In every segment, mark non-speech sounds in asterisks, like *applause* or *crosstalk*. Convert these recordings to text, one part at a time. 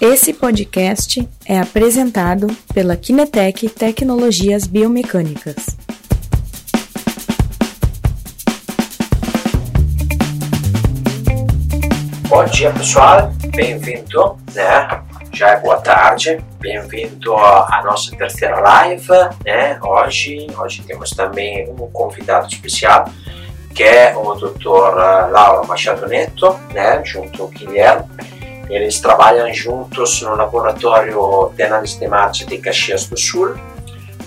Esse podcast é apresentado pela Kinetec Tecnologias Biomecânicas. Bom dia pessoal, bem-vindo, né? Já é boa tarde, bem-vindo à nossa terceira live, né? Hoje, hoje temos também um convidado especial, que é o Dr. Lauro Machado Neto, né? Junto ao Guilherme eles trabalham juntos no laboratório de análise de marcha de Caxias do Sul.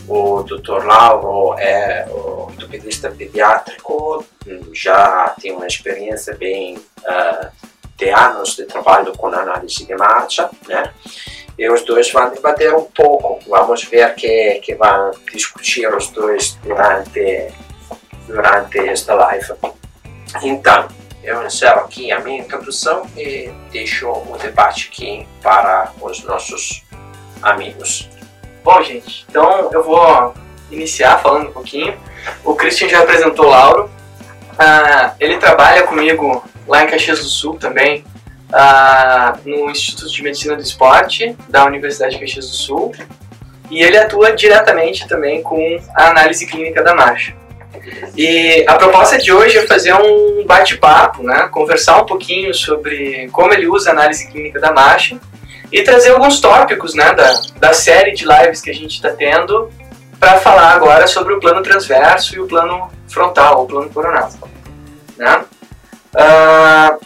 O Dr. Lauro é ortopedista pediátrico, já tem uma experiência bem uh, de anos de trabalho com análise de marcha, né? E os dois vão debater um pouco. Vamos ver que que vão discutir os dois durante durante esta live. Então, eu encerro aqui a minha introdução e deixo o debate aqui para os nossos amigos. Bom, gente, então eu vou iniciar falando um pouquinho. O Christian já apresentou o Lauro. Ah, ele trabalha comigo lá em Caxias do Sul também, ah, no Instituto de Medicina do Esporte da Universidade de Caxias do Sul. E ele atua diretamente também com a análise clínica da marcha. E a proposta de hoje é fazer um bate-papo, né? conversar um pouquinho sobre como ele usa a análise clínica da marcha e trazer alguns tópicos né, da, da série de lives que a gente está tendo para falar agora sobre o plano transverso e o plano frontal, o plano coronal. Né? Uh,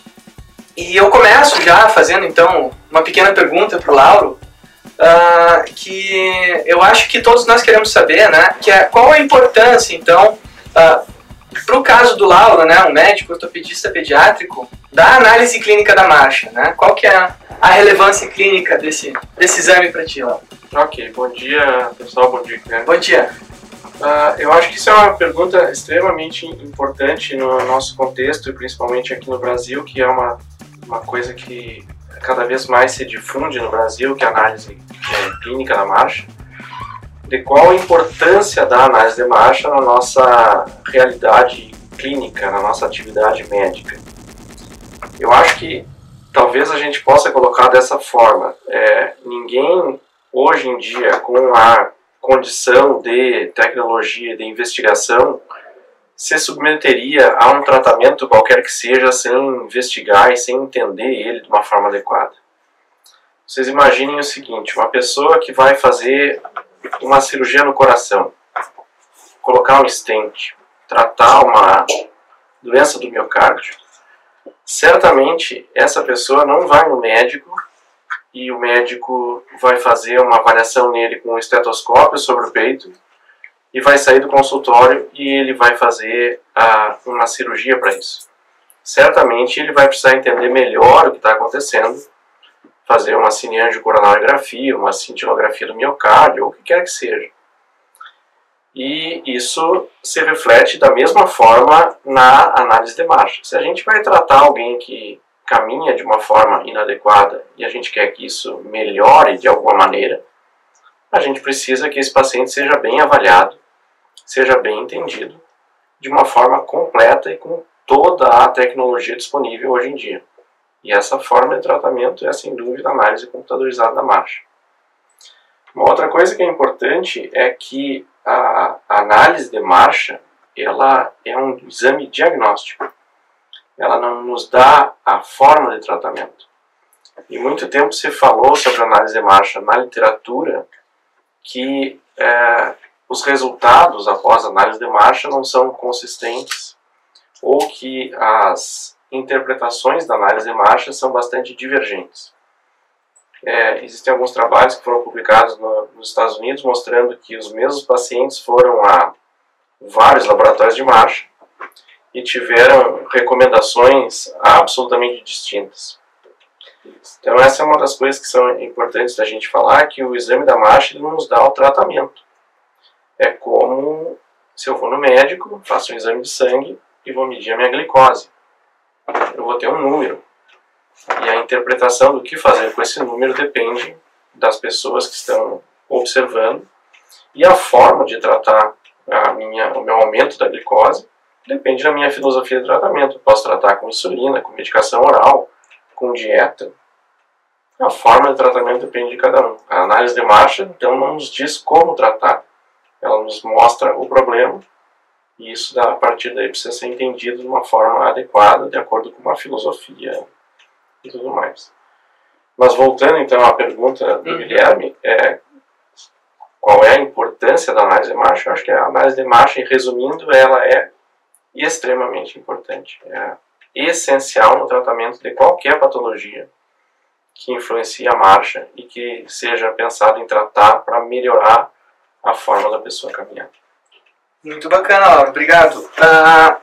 e eu começo já fazendo então uma pequena pergunta para o Lauro, uh, que eu acho que todos nós queremos saber, né? Que é qual a importância então Uh, para o caso do Laura, né, um médico ortopedista pediátrico, da análise clínica da marcha, né? Qual que é a, relevância clínica desse, desse exame para ti, Laura? Ok, bom dia pessoal, bom dia Guilherme. Bom dia. Uh, eu acho que isso é uma pergunta extremamente importante no nosso contexto e principalmente aqui no Brasil, que é uma, uma coisa que cada vez mais se difunde no Brasil, que é a análise é, clínica da marcha de qual a importância da análise de marcha na nossa realidade clínica, na nossa atividade médica. Eu acho que talvez a gente possa colocar dessa forma: é, ninguém hoje em dia, com a condição de tecnologia, de investigação, se submeteria a um tratamento qualquer que seja sem investigar e sem entender ele de uma forma adequada. Vocês imaginem o seguinte: uma pessoa que vai fazer uma cirurgia no coração, colocar um stent, tratar uma doença do miocárdio, certamente essa pessoa não vai no médico e o médico vai fazer uma avaliação nele com um estetoscópio sobre o peito e vai sair do consultório e ele vai fazer a, uma cirurgia para isso. Certamente ele vai precisar entender melhor o que está acontecendo fazer uma cineangiocoronariografia, uma cintilografia do miocárdio, ou o que quer que seja. E isso se reflete da mesma forma na análise de marcha. Se a gente vai tratar alguém que caminha de uma forma inadequada e a gente quer que isso melhore de alguma maneira, a gente precisa que esse paciente seja bem avaliado, seja bem entendido, de uma forma completa e com toda a tecnologia disponível hoje em dia. E essa forma de tratamento é, sem dúvida, a análise computadorizada da marcha. Uma outra coisa que é importante é que a análise de marcha ela é um exame diagnóstico. Ela não nos dá a forma de tratamento. E muito tempo se falou sobre análise de marcha na literatura que é, os resultados após análise de marcha não são consistentes ou que as interpretações da análise de marcha são bastante divergentes. É, existem alguns trabalhos que foram publicados no, nos Estados Unidos mostrando que os mesmos pacientes foram a vários laboratórios de marcha e tiveram recomendações absolutamente distintas. Então essa é uma das coisas que são importantes da gente falar, que o exame da marcha não nos dá o tratamento. É como se eu for no médico, faço um exame de sangue e vou medir a minha glicose eu vou ter um número. E a interpretação do que fazer com esse número depende das pessoas que estão observando e a forma de tratar a minha, o meu aumento da glicose depende da minha filosofia de tratamento. Posso tratar com insulina, com medicação oral, com dieta. A forma de tratamento depende de cada um. A análise de marcha, então, não nos diz como tratar. Ela nos mostra o problema e isso, a partir daí, precisa ser entendido de uma forma adequada, de acordo com uma filosofia e tudo mais. Mas voltando, então, à pergunta do uhum. Guilherme, é, qual é a importância da análise de marcha? Eu acho que a análise de marcha, resumindo, ela é extremamente importante. É essencial no tratamento de qualquer patologia que influencie a marcha e que seja pensado em tratar para melhorar a forma da pessoa caminhar. Muito bacana, Laura. Obrigado. Uh,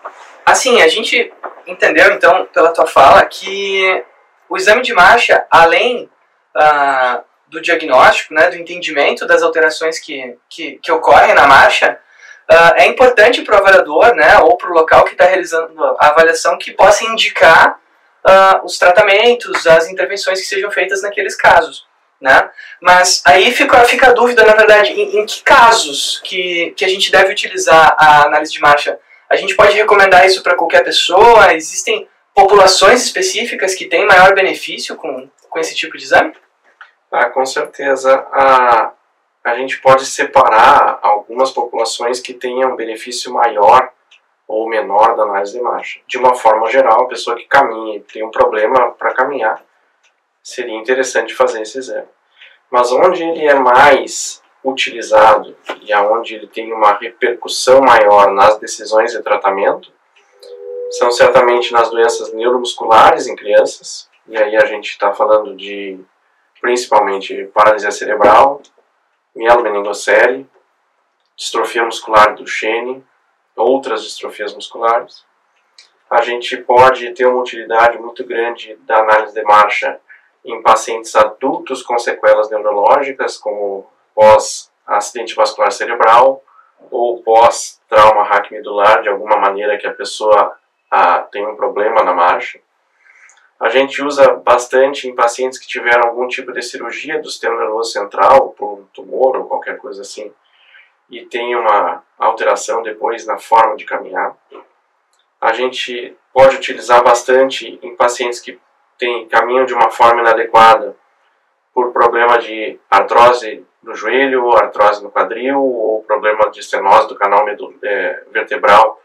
assim, a gente entendeu, então, pela tua fala, que o exame de marcha, além uh, do diagnóstico, né, do entendimento das alterações que, que, que ocorrem na marcha, uh, é importante para o avaliador, né, ou para o local que está realizando a avaliação, que possa indicar os tratamentos, as intervenções que sejam feitas naqueles casos. Né? Mas aí fica, fica a dúvida, na verdade, em, em, que casos que, que a gente deve utilizar a análise de marcha. A gente pode recomendar isso para qualquer pessoa? Existem populações específicas que têm maior benefício com, com esse tipo de exame? Ah, com certeza. A, a gente pode separar algumas populações que tenham benefício maior ou menor da análise de marcha. De uma forma geral, a pessoa que caminha e tem um problema para caminhar, seria interessante fazer esse exame. Mas onde ele é mais utilizado e aonde ele tem uma repercussão maior nas decisões de tratamento são certamente nas doenças neuromusculares em crianças, e aí a gente está falando de principalmente paralisia cerebral, mielomeningocele, distrofia muscular do Duchenne, outras distrofias musculares. A gente pode ter uma utilidade muito grande da análise de marcha em pacientes adultos com sequelas neurológicas, como pós-acidente vascular cerebral ou pós-trauma raquimedular, de alguma maneira que a pessoa ah, tem um problema na marcha. A gente usa bastante em pacientes que tiveram algum tipo de cirurgia do sistema nervoso central, por um tumor ou qualquer coisa assim, e tem uma alteração depois na forma de caminhar. A gente pode utilizar bastante em pacientes que tem, caminham de uma forma inadequada por problema de artrose no joelho, artrose no quadril, ou problema de estenose do canal é, vertebral,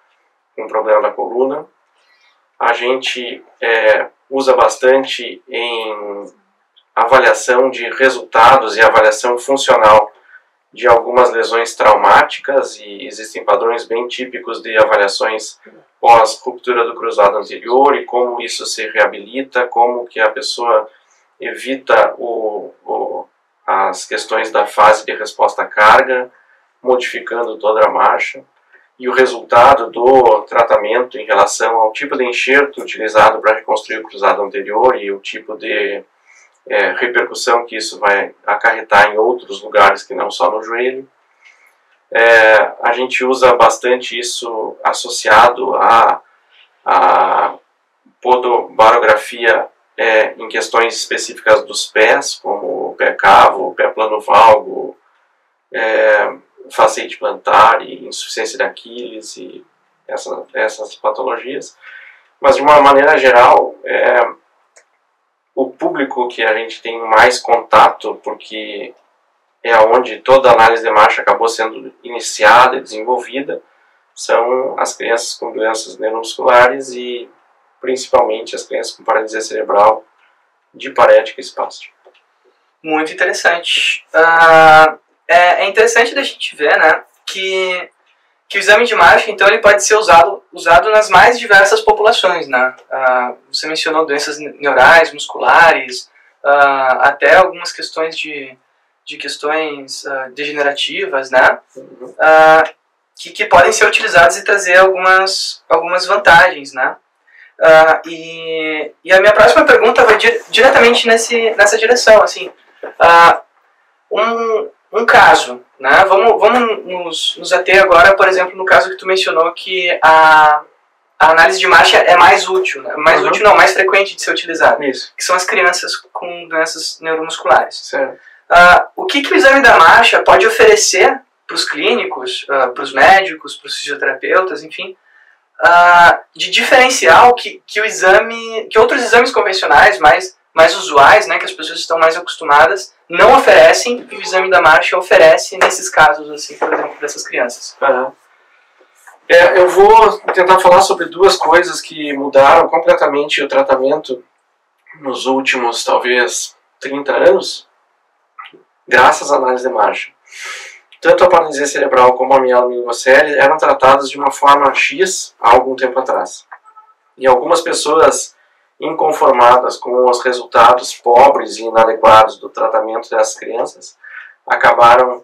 um problema da coluna. A gente é, usa bastante em avaliação de resultados e avaliação funcional de algumas lesões traumáticas e existem padrões bem típicos de avaliações pós ruptura do cruzado anterior e como isso se reabilita, como que a pessoa evita o, o, as questões da fase de resposta à carga, modificando toda a marcha e o resultado do tratamento em relação ao tipo de enxerto utilizado para reconstruir o cruzado anterior e o tipo de é, repercussão que isso vai acarretar em outros lugares que não só no joelho. É, a gente usa bastante isso associado a, a podobarografia é, em questões específicas dos pés, como o pé cavo, o pé plano valgo, é, facete plantar e insuficiência de Aquiles e essa, essas patologias. Mas de uma maneira geral, é, o público que a gente tem mais contato, porque é onde toda a análise de marcha acabou sendo iniciada e desenvolvida, são as crianças com doenças neuromusculares e principalmente as crianças com paralisia cerebral de parética e espástica. Muito interessante. Uh, é, interessante da gente ver né, que que o exame de marcha, então, ele pode ser usado, usado nas mais diversas populações, né? Ah, você mencionou doenças neurais, musculares, ah, até algumas questões de, de questões ah, degenerativas, né? Ah, que, que podem ser utilizadas e trazer algumas, algumas vantagens, né? Ah, e, e a minha próxima pergunta vai di diretamente nesse, nessa direção, assim, um, um caso, né? Vamos, vamos nos, nos ater agora, por exemplo, no caso que tu mencionou que a, a análise de marcha é mais útil, né? mais uhum. útil não, mais frequente de ser utilizada, Isso. que são as crianças com doenças neuromusculares. Certo. Uh, o que, que o exame da marcha pode oferecer para os clínicos, uh, para os médicos, para os fisioterapeutas, enfim, uh, de diferencial que, que o exame, que outros exames convencionais mais mais usuais, né, que as pessoas estão mais acostumadas, não oferecem e o exame da marcha oferece nesses casos, assim, por exemplo, dessas crianças. Uhum. É, eu vou tentar falar sobre duas coisas que mudaram completamente o tratamento nos últimos, talvez, 30 anos, graças à análise de marcha. Tanto a paralisia cerebral como a mielomeningocele eram tratadas de uma forma X há algum tempo atrás. E algumas pessoas inconformadas com os resultados pobres e inadequados do tratamento dessas crianças acabaram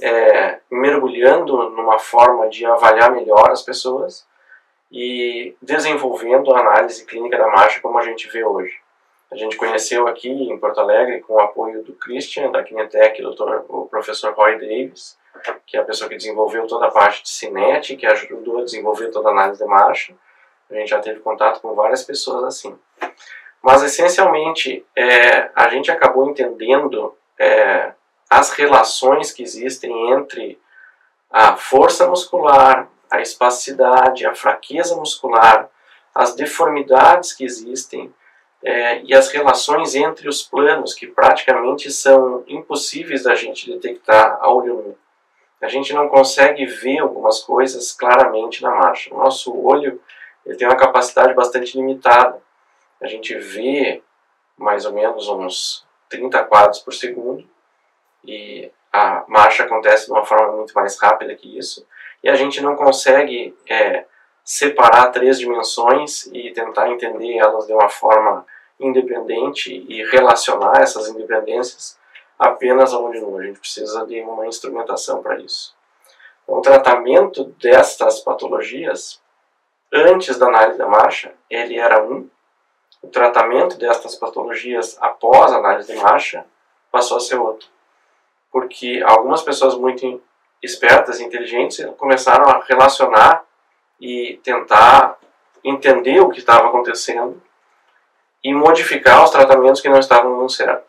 é, mergulhando numa forma de avaliar melhor as pessoas e desenvolvendo a análise clínica da marcha como a gente vê hoje. A gente conheceu aqui em Porto Alegre com o apoio do Christian, da Kinetec, doutor, o professor Roy Davis, que é a pessoa que desenvolveu toda a parte de Cinet, que ajudou a desenvolver toda a análise de marcha. A gente já teve contato com várias pessoas assim. Mas, essencialmente, é, a gente acabou entendendo é, as relações que existem entre a força muscular, a espasticidade, a fraqueza muscular, as deformidades que existem é, e as relações entre os planos que praticamente são impossíveis da gente detectar a olho nu. A gente não consegue ver algumas coisas claramente na marcha. O nosso olho ele tem uma capacidade bastante limitada. A gente vê mais ou menos uns 30 quadros por segundo, e a marcha acontece de uma forma muito mais rápida que isso, e a gente não consegue é, separar três dimensões e tentar entender elas de uma forma independente e relacionar essas independências apenas ao olho nu. A gente precisa de uma instrumentação para isso. Então, o tratamento destas patologias, antes da análise da marcha, ele era um. O tratamento destas patologias após a análise de marcha passou a ser outro porque algumas pessoas muito espertas e inteligentes começaram a relacionar e tentar entender o que estava acontecendo e modificar os tratamentos que não estavam dando certo.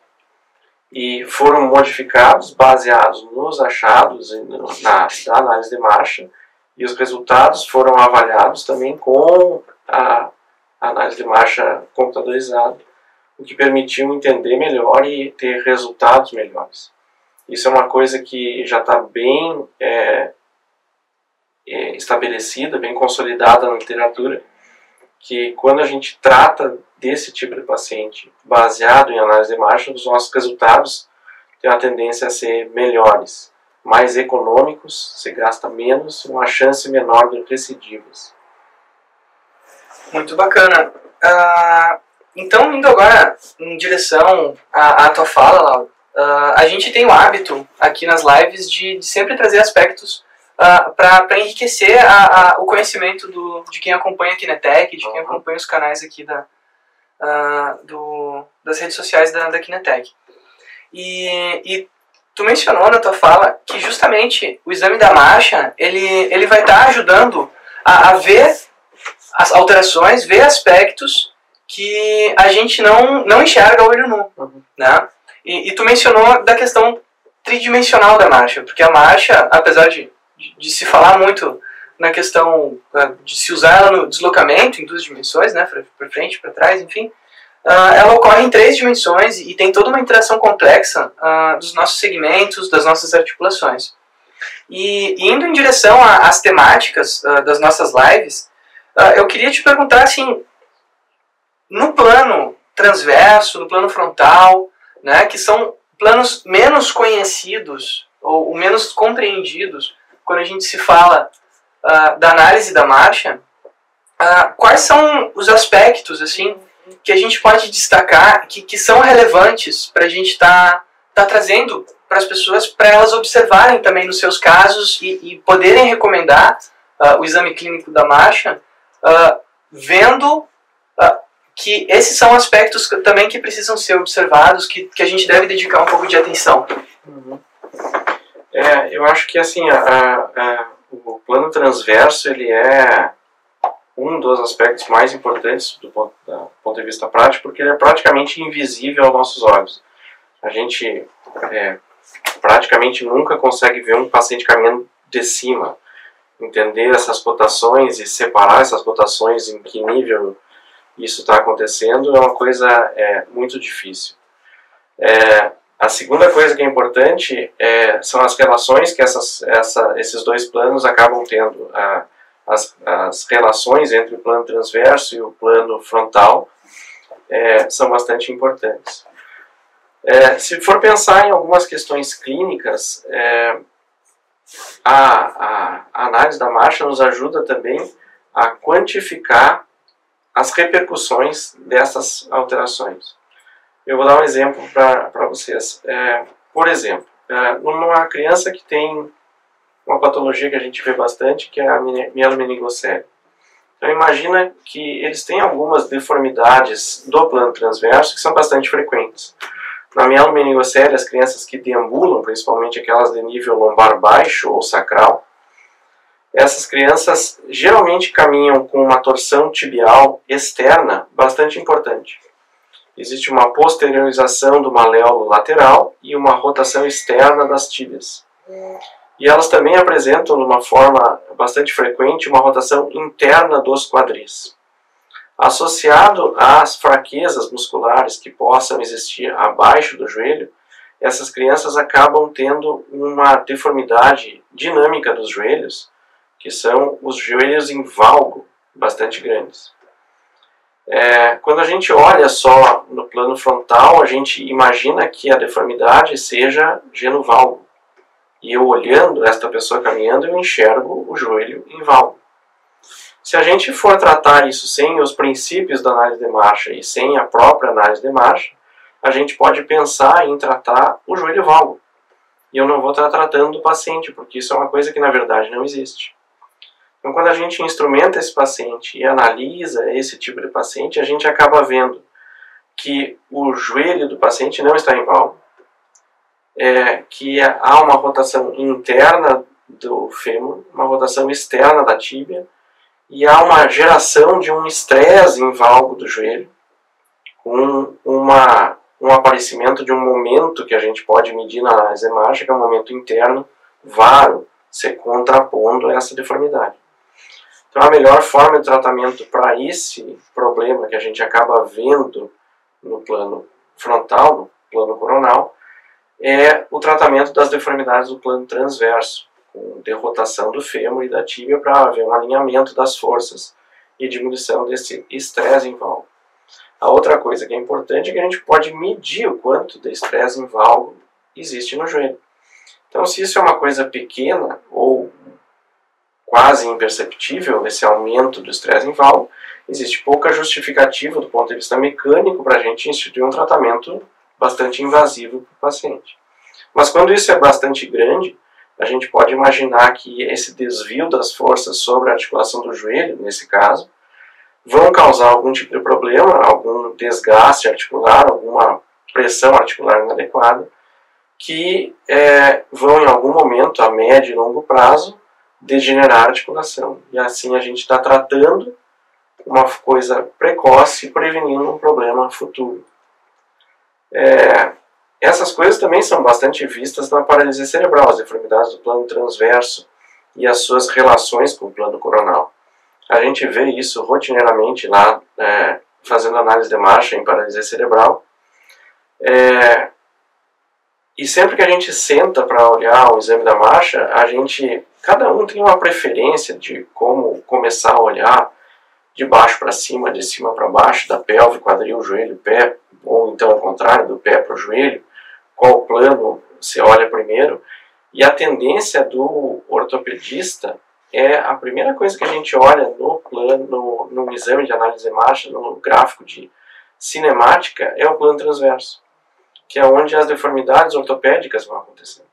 E foram modificados baseados nos achados na, na análise de marcha e os resultados foram avaliados também com a análise de marcha computadorizada, o que permitiu entender melhor e ter resultados melhores. Isso é uma coisa que já está bem é, é, estabelecida, bem consolidada na literatura, que quando a gente trata desse tipo de paciente baseado em análise de marcha, os nossos resultados têm a tendência a ser melhores, mais econômicos, se gasta menos, uma chance menor de recidivas. Muito bacana. Uh, então, indo agora em direção à, à tua fala, Laura, Uh, a gente tem o hábito aqui nas lives de, de sempre trazer aspectos uh, ah, para enriquecer a, a, o conhecimento do, de quem acompanha a Kinetec, de quem acompanha os canais aqui da, uh, do, das redes sociais da, da Kinetec. E, e tu mencionou na tua fala que justamente o exame da marcha ele, ele vai estar tá ajudando a, a ver as alterações, ver aspectos que a gente não, não enxerga a olho nu. Uhum. Né? E, e, tu mencionou da questão tridimensional da marcha, porque a marcha, apesar de, de, se falar muito na questão uh, de se usar ela no deslocamento em duas dimensões, né, para frente, para trás, enfim, uh, ela ocorre em três dimensões e tem toda uma interação complexa uh, dos nossos segmentos, das nossas articulações. E indo em direção às temáticas das nossas lives, eu queria te perguntar assim, no plano transverso, no plano frontal, né, que são planos menos conhecidos ou, menos compreendidos quando a gente se fala uh, da análise da marcha. Uh, quais são os aspectos assim que a gente pode destacar que, que são relevantes para a gente estar tá, tá trazendo para as pessoas para elas observarem também nos seus casos e, e poderem recomendar uh, o exame clínico da marcha, vendo que esses são aspectos que, também que precisam ser observados, que, que a gente deve dedicar um pouco de atenção. Uhum. É, eu acho que assim, a, a, o plano transverso ele é um dos aspectos mais importantes do ponto, do ponto de vista prático, porque ele é praticamente invisível aos nossos olhos. A gente é, praticamente nunca consegue ver um paciente caminhando de cima, entender essas cotações e separar essas cotações em que nível isso está acontecendo é uma coisa é, muito difícil. É, a segunda coisa que é importante é, são as relações que essas, essa, esses dois planos acabam tendo. A, as, as relações entre o plano transverso e o plano frontal é, são bastante importantes. É, se for pensar em algumas questões clínicas, é, a, a, a, análise da marcha nos ajuda também a quantificar as repercussões dessas alterações. Eu vou dar um exemplo para vocês. É, por exemplo, é, numa criança que tem uma patologia que a gente vê bastante, que é a mielomeningocele. Então imagina que eles têm algumas deformidades do plano transverso que são bastante frequentes. Na mielomeningocele, as crianças que deambulam, principalmente aquelas de nível lombar baixo ou sacral, essas crianças geralmente caminham com uma torção tibial externa bastante importante. Existe uma posteriorização do maléolo lateral e uma rotação externa das tíbias. E elas também apresentam, de uma forma bastante frequente, uma rotação interna dos quadris. Associado às fraquezas musculares que possam existir abaixo do joelho, essas crianças acabam tendo uma deformidade dinâmica dos joelhos, que são os joelhos em valgo, bastante grandes. É, quando a gente olha só no plano frontal, a gente imagina que a deformidade seja genovalgo. E eu olhando esta pessoa caminhando, eu enxergo o joelho em valgo. Se a gente for tratar isso sem os princípios da análise de marcha e sem a própria análise de marcha, a gente pode pensar em tratar o joelho valgo. E eu não vou estar tratando do paciente, porque isso é uma coisa que na verdade não existe. Então, quando a gente instrumenta esse paciente e analisa esse tipo de paciente, a gente acaba vendo que o joelho do paciente não está em valgo, é, que há uma rotação interna do fêmur, uma rotação externa da tíbia, e há uma geração de um estresse em valgo do joelho, com uma, um aparecimento de um momento que a gente pode medir na análise é um momento interno, varo, se contrapondo a essa deformidade. Então, a melhor forma de tratamento para esse problema que a gente acaba vendo no plano frontal, no plano coronal, é o tratamento das deformidades do plano transverso, com derrotação do fêmur e da tíbia para haver um alinhamento das forças e diminuição desse estresse em valgo. A outra coisa que é importante é que a gente pode medir o quanto de estresse em valgo existe no joelho. Então, se isso é uma coisa pequena ou quase imperceptível, esse aumento do estresse em valgo, existe pouca justificativa do ponto de vista mecânico para a gente instituir um tratamento bastante invasivo para o paciente. Mas quando isso é bastante grande, a gente pode imaginar que esse desvio das forças sobre a articulação do joelho, nesse caso, vão causar algum tipo de problema, algum desgaste articular, alguma pressão articular inadequada, que é, vão em algum momento, a médio e longo prazo, degenerar a articulação. E assim a gente está tratando uma coisa precoce e prevenindo um problema futuro. É, essas coisas também são bastante vistas na paralisia cerebral, as deformidades do plano transverso e as suas relações com o plano coronal. A gente vê isso rotineiramente lá, é, fazendo análise de marcha em paralisia cerebral. É, e sempre que a gente senta para olhar o exame da marcha, a gente, cada um tem uma preferência de como começar a olhar de baixo para cima, de cima para baixo, da pelve, quadril, joelho, pé, ou então ao contrário, do pé para o joelho, qual plano você olha primeiro. E a tendência do ortopedista é a primeira coisa que a gente olha no plano, no, no exame de análise de marcha, no gráfico de cinemática, é o plano transverso, que é onde as deformidades ortopédicas vão acontecer.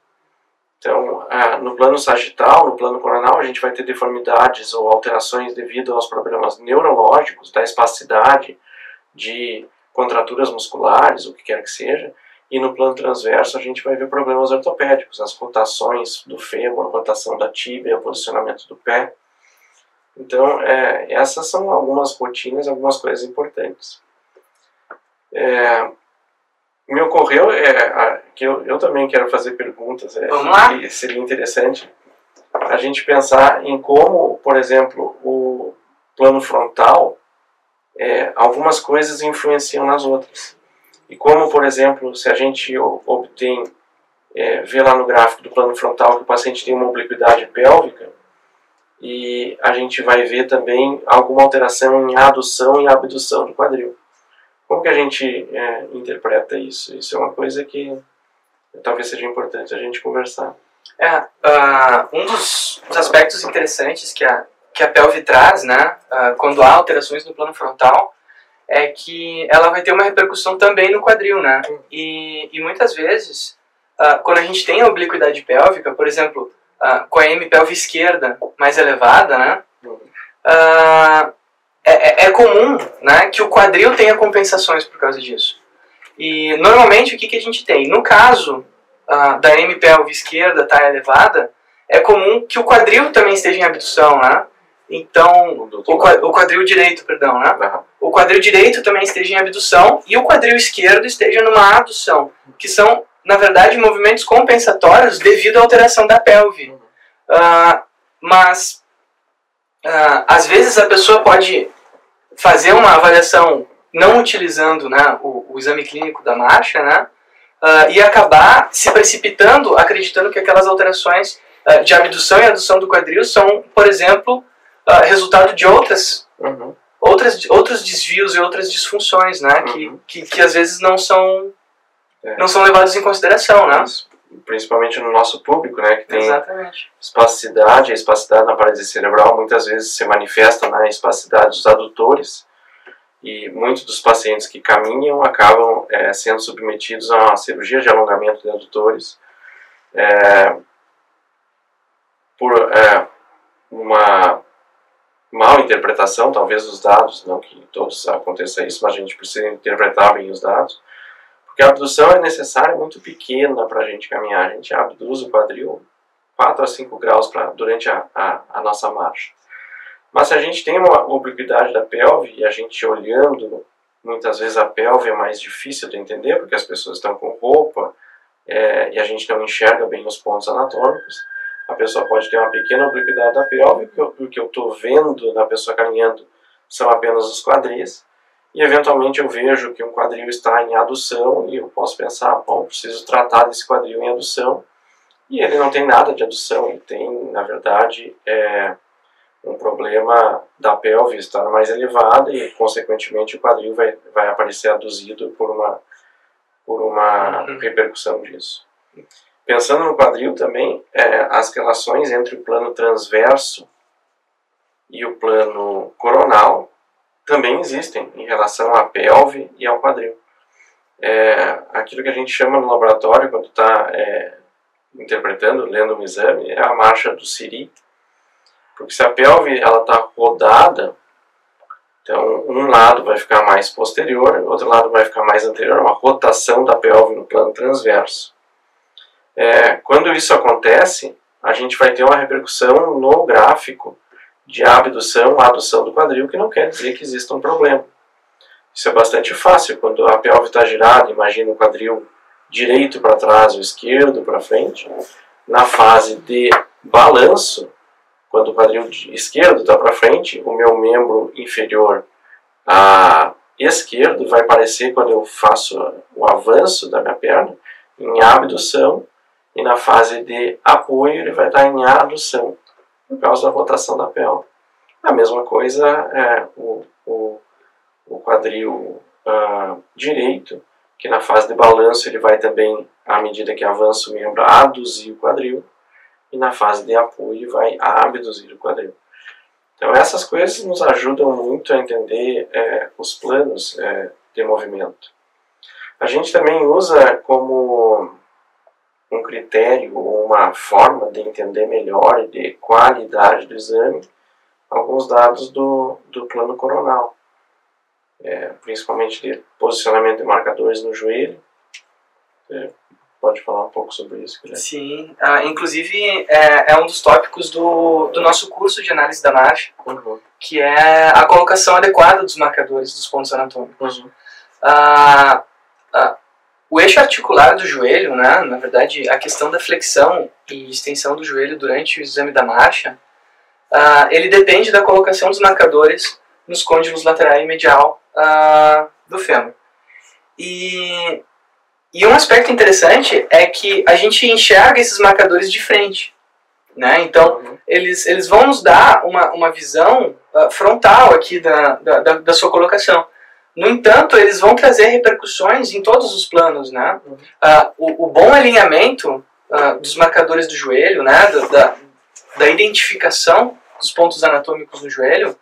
Então, no plano sagital, no plano coronal, a gente vai ter deformidades ou alterações devido aos problemas neurológicos, da espacidade, de contraturas musculares, o que quer que seja. E no plano transverso a gente vai ver problemas ortopédicos, as rotações do fêmur, a rotação da tíbia, o posicionamento do pé. Então, é, essas são algumas rotinas, algumas coisas importantes. É, me ocorreu é, que eu, eu também quero fazer perguntas. É, Vamos lá. Seria interessante a gente pensar em como, por exemplo, o plano frontal é, algumas coisas influenciam nas outras. E como, por exemplo, se a gente obtém, é, vê lá no gráfico do plano frontal que o paciente tem uma obliquidade pélvica, e a gente vai ver também alguma alteração em adução e abdução do quadril. Como que a gente é, interpreta isso? Isso é uma coisa que talvez seja importante a gente conversar. É, uh, um dos, dos, aspectos interessantes que a, que a pelve traz, né, uh, quando há alterações no plano frontal, é que ela vai ter uma repercussão também no quadril, né? E, e muitas vezes, uh, quando a gente tem a obliquidade pélvica, por exemplo, com a M pelve esquerda mais elevada, né? É, é, é, comum né, que o quadril tenha compensações por causa disso. E normalmente o que, que a gente tem? No caso uh, da M pelve esquerda estar tá elevada, é comum que o quadril também esteja em abdução, né? Então, o, quadril direito, perdão, né? O quadril direito também esteja em abdução e o quadril esquerdo esteja numa adução, que são, na verdade, movimentos compensatórios devido à alteração da pelve. Uh, mas, uh, às vezes a pessoa pode fazer uma avaliação não utilizando né, o, o exame clínico da marcha, né? Uh, e acabar se precipitando, acreditando que aquelas alterações uh, de abdução e adução do quadril são, por exemplo, uh, resultado de outras, uhum. outras, outros desvios e outras disfunções, né? Uhum. Que, que, que, às vezes não são, é. não são levados em consideração, né? Principalmente no nosso público, né? Que tem Exatamente. espasticidade, a espasticidade na parede cerebral muitas vezes se manifesta na espasticidade dos adutores e muitos dos pacientes que caminham acabam é, sendo submetidos a uma cirurgia de alongamento de adutores é, por é, uma mal interpretação, talvez, dos dados, não que todos aconteça isso, mas a gente precisa interpretar bem os dados, porque a abdução é necessária muito pequena para a gente caminhar. A gente abduz o quadril 4 a 5 graus pra, durante a, a, a nossa marcha. Mas se a gente tem uma obliquidade da pelve e a gente olhando, muitas vezes a pelve é mais difícil de entender porque as pessoas estão com roupa é, e a gente não enxerga bem os pontos anatômicos. A pessoa pode ter uma pequena obliquidade da pelve, porque o que eu estou vendo da pessoa caminhando são apenas os quadris, e eventualmente eu vejo que um quadril está em adução e eu posso pensar, bom, preciso tratar desse quadril em adução, e ele não tem nada de adução, ele tem, na verdade, é, um problema da pelve estar mais elevada e, consequentemente, o quadril vai, vai aparecer aduzido por uma, por uma uhum. repercussão disso. Pensando no quadril também, é, as relações entre o plano transverso e o plano coronal também existem em relação à pelve e ao quadril. É, aquilo que a gente chama no laboratório, quando está é, interpretando, lendo um exame, é a marcha do Siri, porque se a pelve está rodada, então um lado vai ficar mais posterior, o outro lado vai ficar mais anterior, uma rotação da pelve no plano transverso. É, quando isso acontece, a gente vai ter uma repercussão no gráfico de abdução, adução do quadril, que não quer dizer que exista um problema. Isso é bastante fácil. Quando a pelve está girada, imagina o quadril direito para trás ou esquerdo para frente. Na fase de balanço, quando o quadril esquerdo está para frente, o meu membro inferior a esquerdo vai aparecer quando eu faço o avanço da minha perna em abdução e na fase de apoio ele vai estar em adução por causa da rotação da pelve. A mesma coisa é o, o, o quadril uh, direito, que na fase de balanço ele vai também, à medida que avança o membro, aduzir o quadril e na fase de apoio vai abduzir o quadril. Então essas coisas nos ajudam muito a entender é, os planos é, de movimento. A gente também usa como um critério ou uma forma de entender melhor e de qualidade do exame alguns dados do, do plano coronal, é, principalmente de posicionamento de marcadores no joelho, é, pode falar um pouco sobre isso, Guilherme? Sim, ah, inclusive é, é, um dos tópicos do, do nosso curso de análise da marcha, uhum. que é a colocação adequada dos marcadores dos pontos anatômicos. Uhum. Ah, ah, o eixo articular do joelho, né, na verdade, a questão da flexão e extensão do joelho durante o exame da marcha, ah, ele depende da colocação dos marcadores nos côndilos lateral e medial uh, do fêmur. E, e um aspecto interessante é que a gente enxerga esses marcadores de frente. Né? Então, eles, eles vão nos dar uma, uma visão uh, frontal aqui da, da, da, sua colocação. No entanto, eles vão trazer repercussões em todos os planos. Né? Uhum. Uh, o, o, bom alinhamento uh, dos marcadores do joelho, né? da, da identificação dos pontos anatômicos no joelho,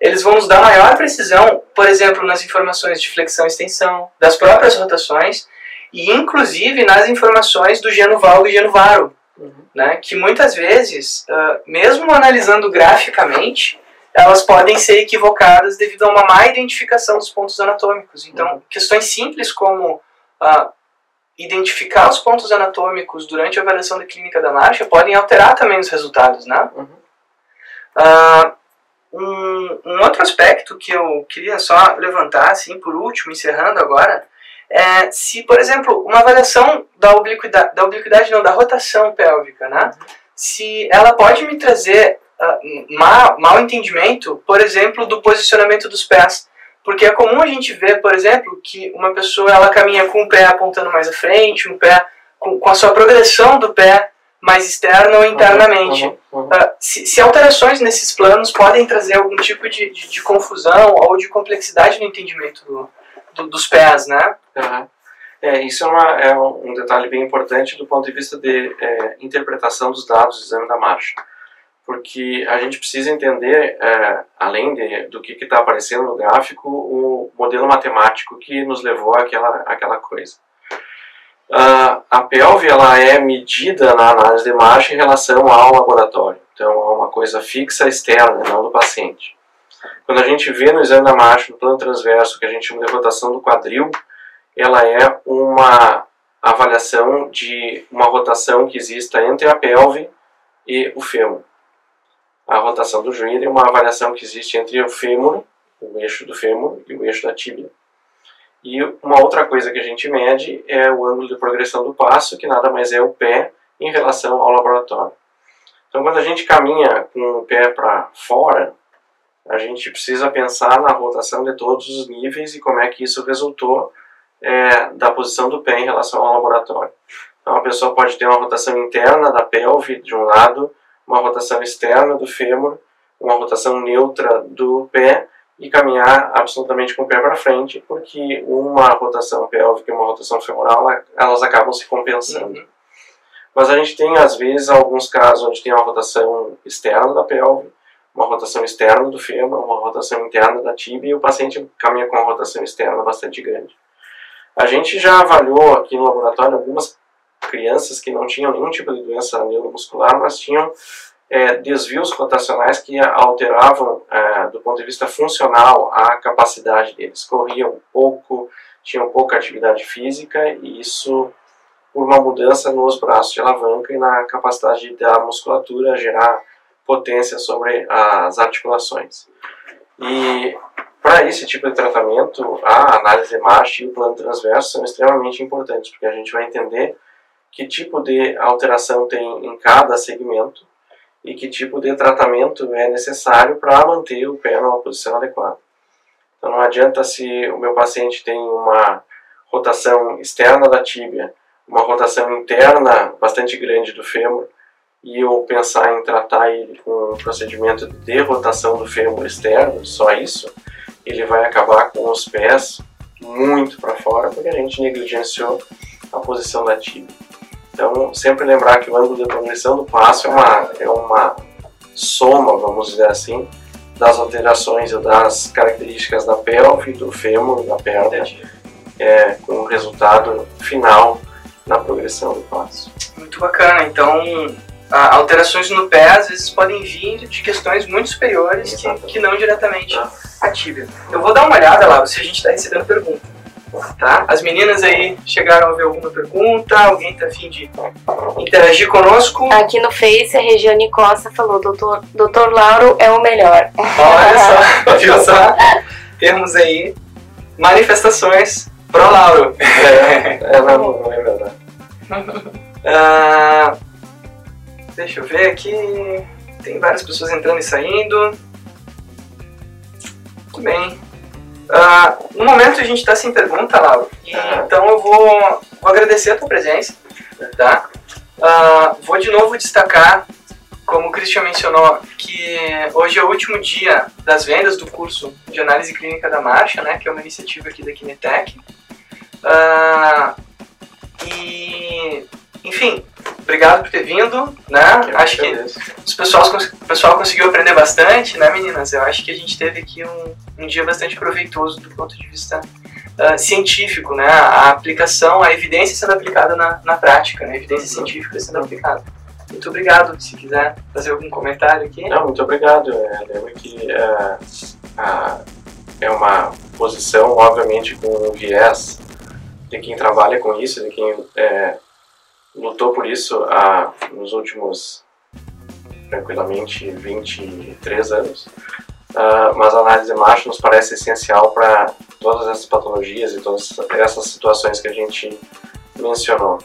eles vão nos dar maior precisão, por exemplo, nas informações de flexão e extensão, das próprias rotações, e inclusive nas informações do geno valgo e geno varo, uhum. né, que muitas vezes, uh, mesmo analisando graficamente, elas podem ser equivocadas devido a uma má identificação dos pontos anatômicos. Então, uhum. questões simples como uh, identificar os pontos anatômicos durante a avaliação da clínica da marcha podem alterar também os resultados, né? Uhum. Uh, um, um, outro aspecto que eu queria só levantar, assim, por último, encerrando agora, é se, por exemplo, uma avaliação da obliquidade, da obliquidade não, da rotação pélvica, né? Se ela pode me trazer uh, mal entendimento, por exemplo, do posicionamento dos pés. Porque é comum a gente ver, por exemplo, que uma pessoa ela caminha com o pé apontando mais à frente, um pé com, com a sua progressão do pé mais externa ou internamente. Uhum, uhum, uhum. Uh, se, se, alterações nesses planos podem trazer algum tipo de, de, de confusão ou de complexidade no entendimento do, do, dos pés, né? É, isso é, uma, é, um detalhe bem importante do ponto de vista de é, interpretação dos dados do exame da marcha. Porque a gente precisa entender, é, além de, do que está aparecendo no gráfico, o modelo matemático que nos levou àquela, àquela coisa. Uh, a pelve ela é medida na análise de marcha em relação ao laboratório. Então, é uma coisa fixa externa, não do paciente. Quando a gente vê no exame da marcha, no plano transverso, que a gente chama de rotação do quadril, ela é uma avaliação de uma rotação que exista entre a pelve e o fêmur. A rotação do joelho é uma avaliação que existe entre o fêmur, o eixo do fêmur, e o eixo da tíbia. E uma outra coisa que a gente mede é o ângulo de progressão do passo, que nada mais é o pé em relação ao laboratório. Então, quando a gente caminha com o pé para fora, a gente precisa pensar na rotação de todos os níveis e como é que isso resultou é, da posição do pé em relação ao laboratório. Então, a pessoa pode ter uma rotação interna da pelve de um lado, uma rotação externa do fêmur, uma rotação neutra do pé e caminhar absolutamente com o pé para frente, porque uma rotação pélvica e uma rotação femoral elas acabam se compensando. Uhum. Mas a gente tem às vezes alguns casos onde tem uma rotação externa da pelve, uma rotação externa do fêmur, uma rotação interna da tíbia e o paciente caminha com uma rotação externa bastante grande. A gente já avaliou aqui no laboratório algumas crianças que não tinham nenhum tipo de doença neuromuscular, mas tinham é, desvios rotacionais que alteravam, é, do ponto de vista funcional, a capacidade deles. Corriam pouco, tinham pouca atividade física e isso por uma mudança nos braços de alavanca e na capacidade da musculatura gerar potência sobre as articulações. E para esse tipo de tratamento, a análise de marcha e o plano transverso são extremamente importantes, porque a gente vai entender que tipo de alteração tem em cada segmento e que tipo de tratamento é necessário para manter o pé numa posição adequada. Então não adianta se o meu paciente tem uma rotação externa da tíbia, uma rotação interna bastante grande do fêmur, e eu pensar em tratar ele com um procedimento de rotação do fêmur externo, só isso, ele vai acabar com os pés muito para fora, porque a gente negligenciou a posição da tíbia. Então, sempre lembrar que o ângulo de progressão do passo é uma, é uma soma, vamos dizer assim, das alterações das características da pelve, do fêmur, da perna, é, com o resultado final na progressão do passo. Muito bacana. Então, alterações no pé às vezes podem vir de questões muito superiores que, que, não diretamente ah. a tíbia. Eu vou dar uma olhada lá se a gente está recebendo pergunta. Tá? As meninas aí chegaram a ver alguma pergunta? Alguém tá afim de interagir conosco? Aqui no Face, a Regiane Costa falou: Doutor, Doutor Lauro é o melhor. Olha só, *laughs* viu só? Temos aí manifestações pro Lauro. É, é não, não é verdade. Ah, deixa eu ver aqui. Tem várias pessoas entrando e saindo. Muito bem. Ah, no momento a gente está sem pergunta, Laura, Tá. então eu vou, vou agradecer a tua presença, tá? Ah, vou de novo destacar, como o Christian mencionou, que hoje é o último dia das vendas do curso de análise clínica da marcha, né, que é uma iniciativa aqui da Kinetec. Ah, e, enfim, obrigado por ter vindo, né? Eu Acho que os pessoal, o pessoal conseguiu aprender bastante, né, meninas? Eu acho que a gente teve aqui um, um dia bastante proveitoso do ponto de vista ah, científico, né? A aplicação, a evidência sendo aplicada na, na prática, né? A evidência científica sendo aplicada. Muito obrigado. Se quiser fazer algum comentário aqui. Não, muito obrigado. É, lembro que é, é uma posição, obviamente, com um viés de quem trabalha com isso, de quem é, lutou por isso há, nos últimos, tranquilamente, 23 anos. Ah, mas a análise de marcha nos parece essencial para todas essas patologias e todas essas situações que a gente mencionou.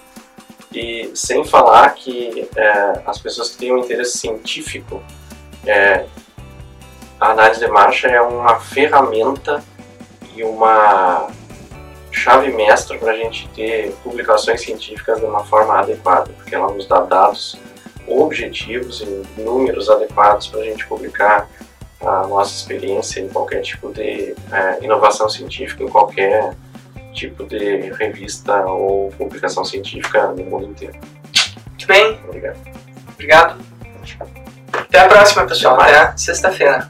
E sem falar que é, as pessoas que têm um interesse científico, é, a análise de marcha é uma ferramenta e uma chave mestra para a gente ter publicações científicas de uma forma adequada, porque ela nos dá dados objetivos e números adequados para a gente publicar a nossa experiência em qualquer tipo de é, inovação científica, em qualquer tipo de revista ou publicação científica no mundo inteiro. Muito bem. Obrigado. Obrigado. Até a próxima, pessoal. Até. Até sexta-feira.